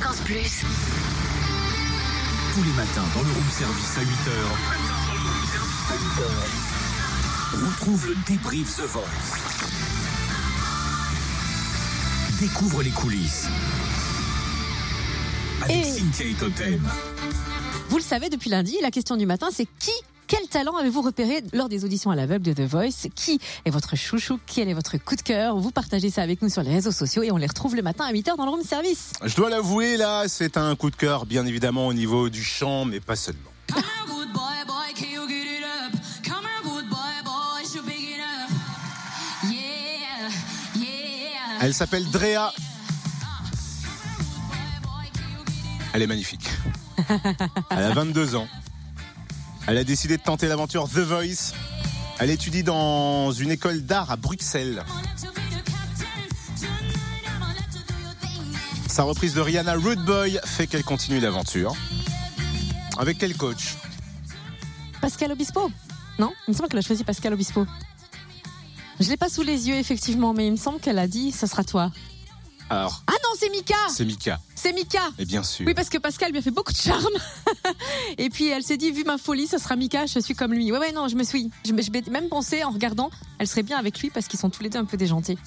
Fréquence Plus. Tous les matins dans le room service à 8h. Retrouve le débrief The Voice. Découvre les coulisses. Avec Et- Cynthia et Totem. Vous le savez depuis lundi, la question du matin, c'est qui quel talent avez-vous repéré lors des auditions à l'aveugle de The Voice? Qui est votre chouchou? Quel est votre coup de cœur? Vous partagez ça avec nous sur les réseaux sociaux et on les retrouve le matin à 8h dans le room service. Je dois l'avouer, là, c'est un coup de cœur, bien évidemment, au niveau du chant, mais pas seulement. Elle s'appelle Drea. Elle est magnifique. Elle a 22 ans. Elle a décidé de tenter l'aventure The Voice. Elle étudie dans une école d'art à Bruxelles. Sa reprise de Rihanna Rude Boy fait qu'elle continue l'aventure. Avec quel coach? Pascal Obispo Non Il me semble qu'elle a choisi Pascal Obispo. Je l'ai pas sous les yeux, effectivement, mais il me semble qu'elle a dit ce sera toi. Alors, Ah non, c'est Mika c'est Mika. C'est Mika Et bien sûr. Oui, parce que Pascal lui a fait beaucoup de charme. Et puis elle s'est dit, vu ma folie, ce sera Mika, je suis comme lui. Ouais, ouais, non, je me suis. Je, je même pensé en regardant, elle serait bien avec lui parce qu'ils sont tous les deux un peu déjantés.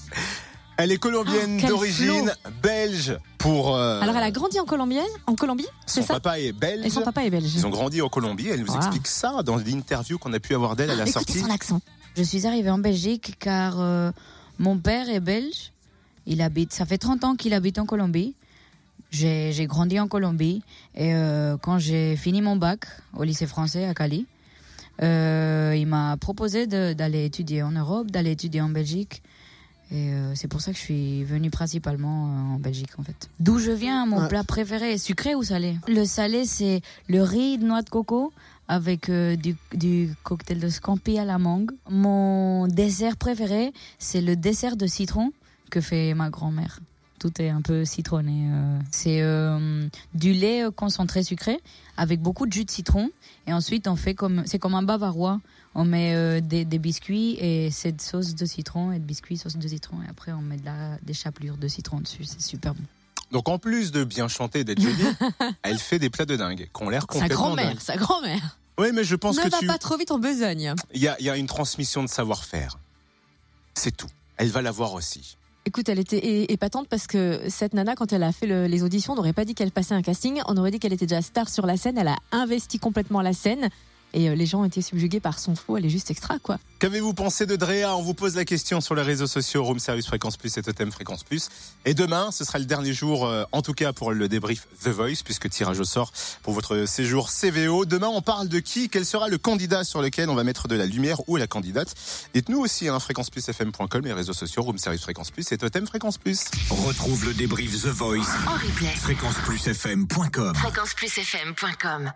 Elle est colombienne Oh, d'origine, belge pour. euh, Alors elle a grandi en Colombie, en Colombie, c'est Son ça papa est belge. Et son papa est belge. Ils ont grandi en Colombie. Elle nous Wow. explique ça dans l'interview qu'on a pu avoir d'elle à la Écoutez sortie. son accent. Je suis arrivée en Belgique car euh, mon père est belge. Il habite, ça fait 30 ans qu'il habite en Colombie. J'ai j'ai grandi en Colombie et euh, quand j'ai fini mon bac au lycée français à Cali, euh, il m'a proposé d'aller étudier en Europe, d'aller étudier en Belgique. Et euh, c'est pour ça que je suis venue principalement en Belgique en fait. D'où je viens, mon Ouais. plat préféré, sucré ou salé? Le salé, c'est le riz de noix de coco avec euh, du, du cocktail de scampi à la mangue. Mon dessert préféré, c'est le dessert de citron que fait ma grand-mère. Tout est un peu citronné. euh. C'est euh, du lait euh, concentré sucré avec beaucoup de jus de citron. Et ensuite, on fait comme c'est comme un bavarois. On met euh, des, des biscuits et cette sauce de citron et de biscuits sauce de citron. Et après, on met de la, des chapelures de citron dessus. C'est super bon. Donc en plus de bien chanter et d'être jolie, elle fait des plats de dingue qui ont l'air Sa complètement grand-mère, dingues. sa grand-mère. Oui, mais je pense Ne que va tu. pas trop vite en besogne. Il y a, il y a une transmission de savoir-faire. C'est tout. Elle va l'avoir aussi. Écoute, elle était épatante parce que cette nana, quand elle a fait le- les auditions, on n'aurait pas dit qu'elle passait un casting, on aurait dit qu'elle était déjà star sur la scène, elle a investi complètement la scène et euh, les gens ont été subjugués par son flow, elle est juste extra quoi. Qu'avez-vous pensé de Drea? On vous pose la question sur les réseaux sociaux, Room Service Fréquence Plus et Totem Fréquence Plus. Et demain, ce sera le dernier jour, euh, en tout cas pour le débrief The Voice, puisque tirage au sort pour votre séjour CVO. Demain, on parle de qui? Quel sera le candidat sur lequel on va mettre de la lumière? Ou la candidate? Dites-nous aussi, hein, fréquenceplusfm.com, les réseaux sociaux, Room Service Fréquence Plus et Totem Fréquence Plus. Retrouve le débrief The Voice. En replay. Fréquenceplusfm.com. Fréquenceplusfm.com.